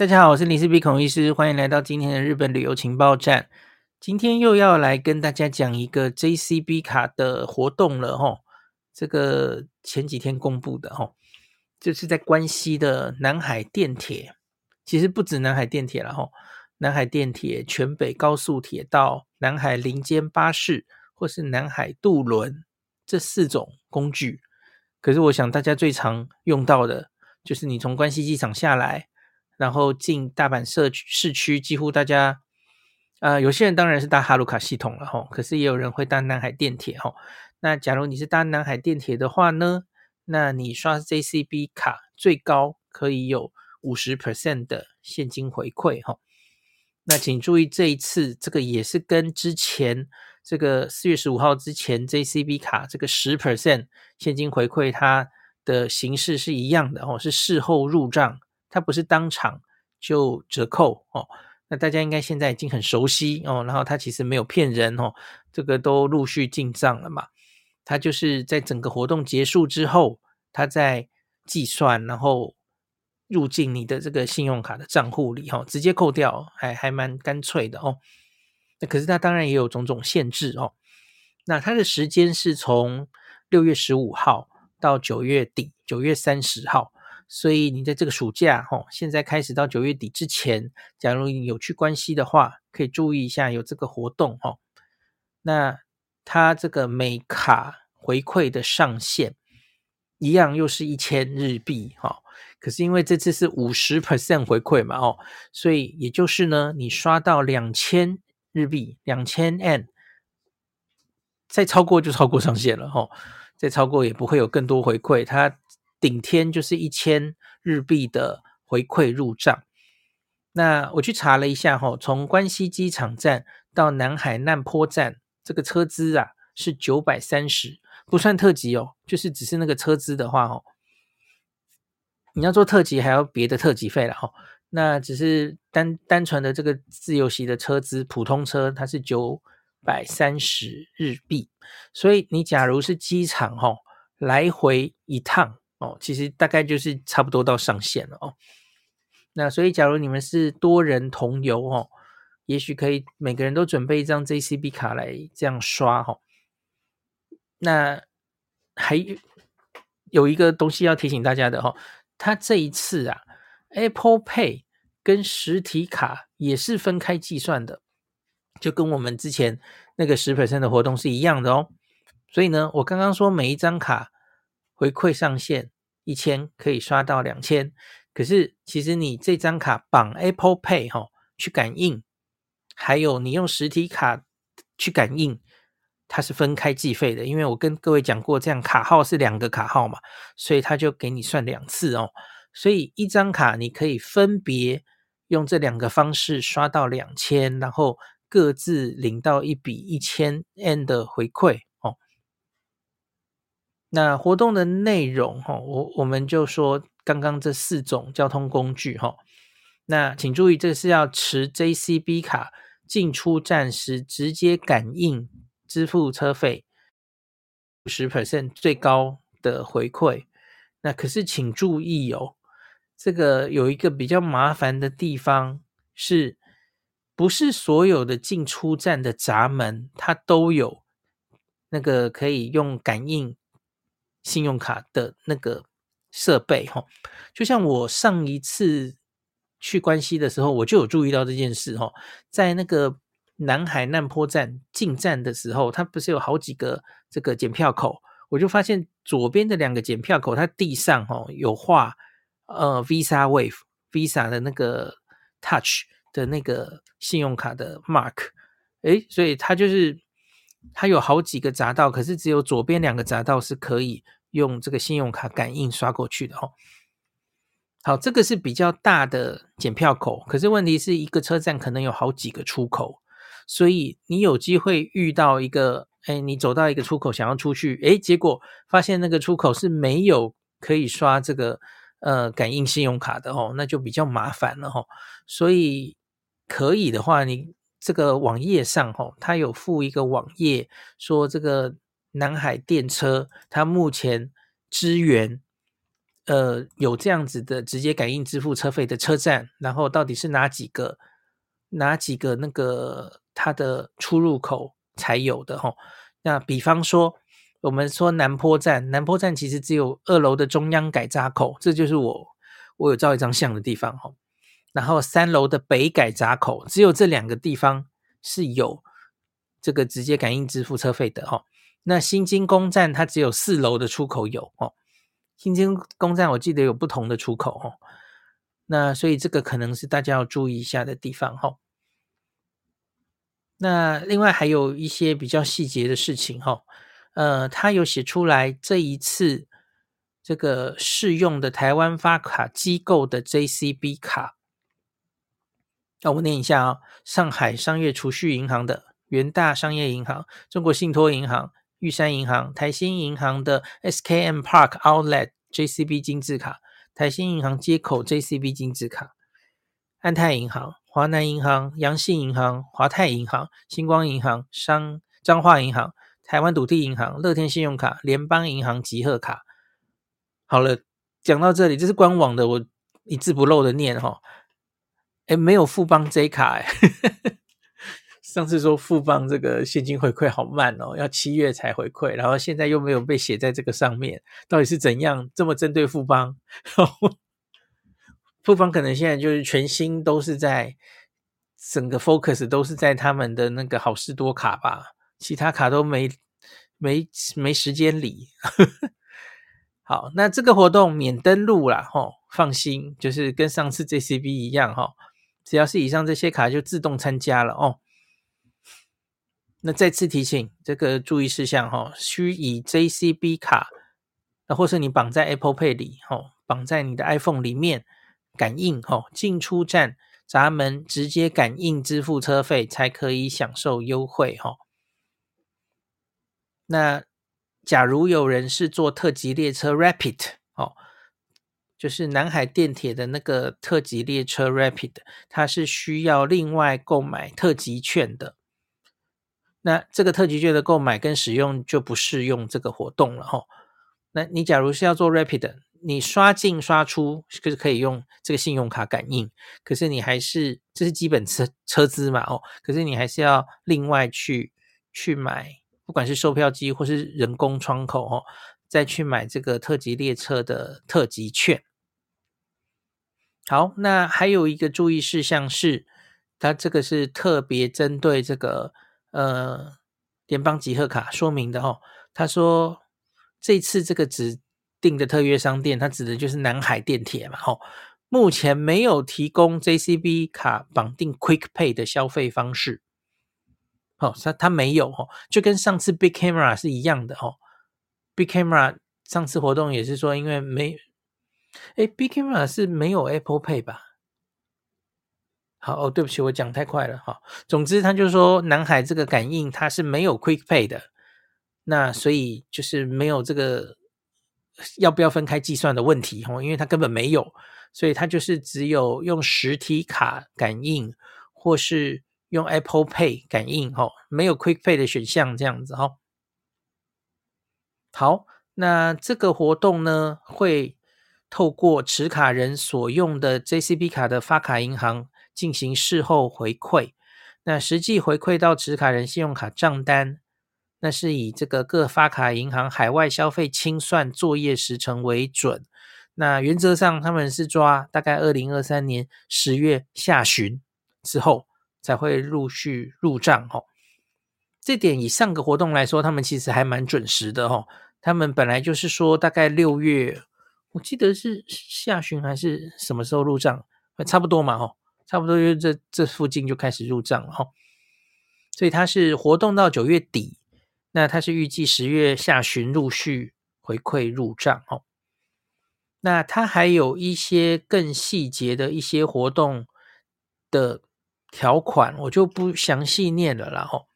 大家好，我是林氏璧孔医师，欢迎来到今天的日本旅游情报站。今天又要来跟大家讲一个 JCB 卡的活动了哈，这个前几天公布的哈，就是在关西的南海电铁，其实不止南海电铁了哈，南海电铁、全北高速铁道、南海林间巴士或是南海渡轮这四种工具。可是我想大家最常用到的，就是你从关西机场下来，然后进大阪社区市区，几乎大家，呃，有些人当然是搭哈鲁卡系统了哈，可是也有人会搭南海电铁哈。那假如你是搭南海电铁的话呢，那你刷 JCB 卡最高可以有五十 percent 的现金回馈哈。那请注意，这一次这个也是跟之前这个四月十五号之前 JCB 卡这个十 percent 现金回馈它的形式是一样的哦，是事后入账，它不是当场就折扣哦。那大家应该现在已经很熟悉哦，然后它其实没有骗人哦，这个都陆续进账了嘛。它就是在整个活动结束之后，它在计算，然后。入进你的这个信用卡的账户里哈，直接扣掉，还还蛮干脆的哦。那可是它当然也有种种限制哦。那它的时间是从六月十五号到九月底，九月三十号。所以你在这个暑假哈，现在开始到九月底之前，假如你有去关西的话，可以注意一下有这个活动哈。那它这个每卡回馈的上限一样又是一千日币哈。可是因为这次是五十 percent 回馈嘛，哦，所以也就是呢，你刷到两千日币，两千 N，再超过就超过上限了，哦，再超过也不会有更多回馈，它顶天就是一千日币的回馈入账。那我去查了一下，哈，从关西机场站到南海难波站，这个车资啊是九百三十，不算特级哦，就是只是那个车资的话，哦。你要做特级，还要别的特级费了哈。那只是单单纯的这个自由席的车资，普通车它是九百三十日币。所以你假如是机场哈，来回一趟哦，其实大概就是差不多到上限了哦。那所以假如你们是多人同游哦，也许可以每个人都准备一张 JCB 卡来这样刷哈。那还有一个东西要提醒大家的哈。它这一次啊，Apple Pay 跟实体卡也是分开计算的，就跟我们之前那个十 percent 的活动是一样的哦。所以呢，我刚刚说每一张卡回馈上限一千，可以刷到两千。可是其实你这张卡绑 Apple Pay 哈、哦，去感应，还有你用实体卡去感应。它是分开计费的，因为我跟各位讲过，这样卡号是两个卡号嘛，所以他就给你算两次哦。所以一张卡你可以分别用这两个方式刷到两千，然后各自领到一笔一千 N 的回馈。那活动的内容哈，我我们就说刚刚这四种交通工具哈。那请注意，这是要持 JCB 卡进出站时直接感应。支付车费五十 percent 最高的回馈，那可是请注意哦，这个有一个比较麻烦的地方，是不是所有的进出站的闸门它都有那个可以用感应信用卡的那个设备？哈，就像我上一次去关西的时候，我就有注意到这件事哈，在那个。南海难波站进站的时候，它不是有好几个这个检票口？我就发现左边的两个检票口，它地上哦有画呃 Visa Wave Visa 的那个 Touch 的那个信用卡的 Mark，诶，所以它就是它有好几个匝道，可是只有左边两个匝道是可以用这个信用卡感应刷过去的哦。好，这个是比较大的检票口，可是问题是一个车站可能有好几个出口。所以你有机会遇到一个，哎，你走到一个出口想要出去，哎，结果发现那个出口是没有可以刷这个呃感应信用卡的哦，那就比较麻烦了哈。所以可以的话，你这个网页上哈，它有附一个网页，说这个南海电车它目前支援呃有这样子的直接感应支付车费的车站，然后到底是哪几个哪几个那个它的出入口才有的吼？那比方说，我们说南坡站，南坡站其实只有二楼的中央改闸口，这就是我我有照一张相的地方吼。然后三楼的北改闸口，只有这两个地方是有这个直接感应支付车费的齁。那新金公站它只有四楼的出口有哦，新金公站我记得有不同的出口哦，那所以这个可能是大家要注意一下的地方哈。那另外还有一些比较细节的事情哈，呃，他有写出来这一次这个适用的台湾发卡机构的 JCB 卡，那我念一下啊，上海商业储蓄银行的、元大商业银行、中国信托银行。玉山银行、台新银行的 SKM Park Outlet JCB 金质卡、台新银行接口 JCB 金质卡、安泰银行、华南银行、阳信银行、华泰银行、星光银行、商彰化银行、台湾土地银行、乐天信用卡、联邦银行集贺卡。好了，讲到这里，这是官网的，我一字不漏的念哈。诶，没有富邦 J 卡诶 上次说富邦这个现金回馈好慢哦，要七月才回馈，然后现在又没有被写在这个上面，到底是怎样这么针对富邦？富邦可能现在就是全新都是在整个 focus 都是在他们的那个好事多卡吧，其他卡都没没没时间理。好，那这个活动免登录啦，吼，放心，就是跟上次 JCB 一样哈，只要是以上这些卡就自动参加了哦。那再次提醒这个注意事项哈，需以 JCB 卡，那或是你绑在 Apple Pay 里哦，绑在你的 iPhone 里面感应哦，进出站闸门直接感应支付车费才可以享受优惠哈。那假如有人是坐特急列车 Rapid 哦，就是南海电铁的那个特急列车 Rapid，它是需要另外购买特急券的。那这个特急券的购买跟使用就不适用这个活动了哈。那你假如是要做 Rapid，你刷进刷出是可以用这个信用卡感应，可是你还是这是基本车车资嘛哦，可是你还是要另外去去买，不管是售票机或是人工窗口哦，再去买这个特级列车的特级券。好，那还有一个注意事项是，它这个是特别针对这个。呃，联邦集贺卡说明的哦，他说这次这个指定的特约商店，它指的就是南海电铁嘛，吼，目前没有提供 JCB 卡绑定 Quick Pay 的消费方式，哦，他他没有哦，就跟上次 Big Camera 是一样的哦，Big Camera 上次活动也是说，因为没，哎，Big Camera 是没有 Apple Pay 吧？好哦，对不起，我讲太快了哈。总之，他就说南海这个感应它是没有 Quick Pay 的，那所以就是没有这个要不要分开计算的问题哈，因为它根本没有，所以它就是只有用实体卡感应或是用 Apple Pay 感应哈，没有 Quick Pay 的选项这样子哈。好，那这个活动呢，会透过持卡人所用的 JCB 卡的发卡银行。进行事后回馈，那实际回馈到持卡人信用卡账单，那是以这个各发卡银行海外消费清算作业时程为准。那原则上他们是抓大概二零二三年十月下旬之后才会陆续入账哈。这点以上个活动来说，他们其实还蛮准时的哈。他们本来就是说大概六月，我记得是下旬还是什么时候入账，差不多嘛哈。差不多就这这附近就开始入账了哈，所以它是活动到九月底，那它是预计十月下旬陆续回馈入账哈。那它还有一些更细节的一些活动的条款，我就不详细念了啦哈。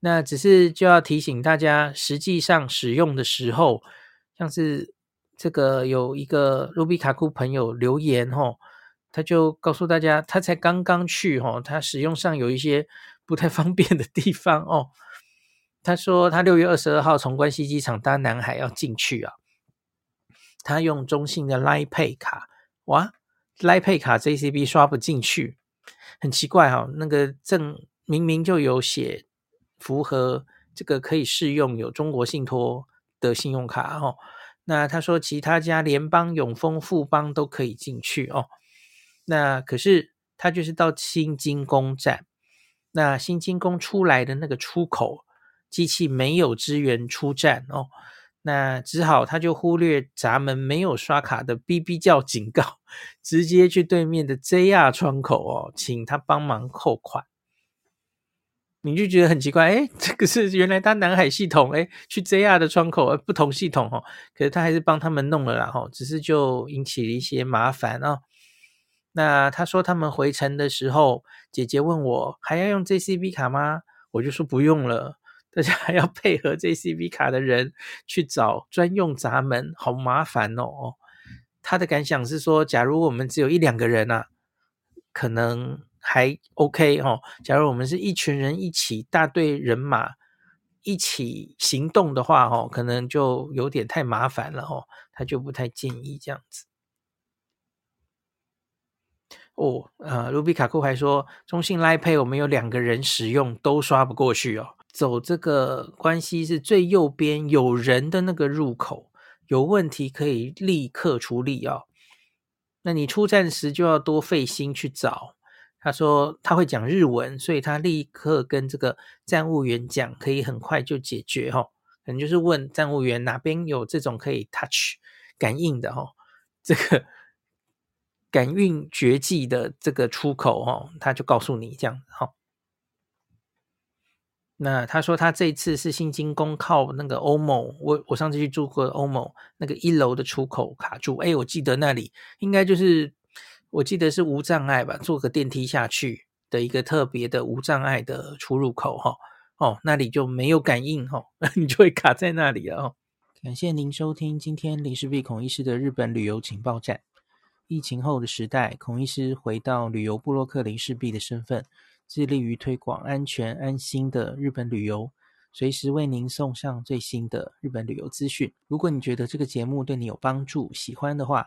那只是就要提醒大家，实际上使用的时候，像是这个有一个卢比卡库朋友留言哈。他就告诉大家，他才刚刚去哈，他使用上有一些不太方便的地方哦。他说他六月二十二号从关西机场搭南海要进去啊，他用中信的 Line Pay 卡，哇，Line Pay 卡 JCB 刷不进去，很奇怪哈、那个证明明就有写符合这个可以适用有中国信托的信用卡哦。那他说其他家联邦、永丰、富邦都可以进去哦。那可是他就是到新金宫站，那新金宫出来的那个出口机器没有支援出站哦。那只好他就忽略闸门没有刷卡的哔哔叫警告，直接去对面的 JR 窗口哦，请他帮忙扣款。你就觉得很奇怪，诶，这个是原来他南海系统，诶，去 JR 的窗口，不同系统哦，可是他还是帮他们弄了啦，吼，只是就引起了一些麻烦哦。那他说他们回程的时候，姐姐问我还要用 JCB 卡吗？我就说不用了，大家还要配合 JCB 卡的人去找专用闸门，好麻烦哦。他的感想是说，假如我们只有一两个人啊，可能。还 OK 哦，假如我们是一群人一起大队人马一起行动的话，哦，可能就有点太麻烦了哦，他就不太建议这样子。哦，呃，卢比卡库还说，中信 Line Pay 我们有两个人使用都刷不过去哦，走这个关系是最右边有人的那个入口，有问题可以立刻处理哦。那你出站时就要多费心去找。他说他会讲日文，所以他立刻跟这个站务员讲，可以很快就解决哈。可能就是问站务员哪边有这种可以 touch 感应的哈，这个感应绝技的这个出口哈，他就告诉你这样哈。那他说他这次是新金宫靠那个 OMO，我我上次去住过 OMO 那个一楼的出口卡住，哎，我记得那里应该就是。我记得是无障碍吧，坐个电梯下去的一个特别的无障碍的出入口哈，哦，那里就没有感应哈，你就会卡在那里了哦。感谢您收听今天林氏璧孔医师的日本旅游情报站。疫情后的时代，孔医师回到旅游部落客林氏璧的身份，致力于推广安全安心的日本旅游，随时为您送上最新的日本旅游资讯。如果你觉得这个节目对你有帮助，喜欢的话，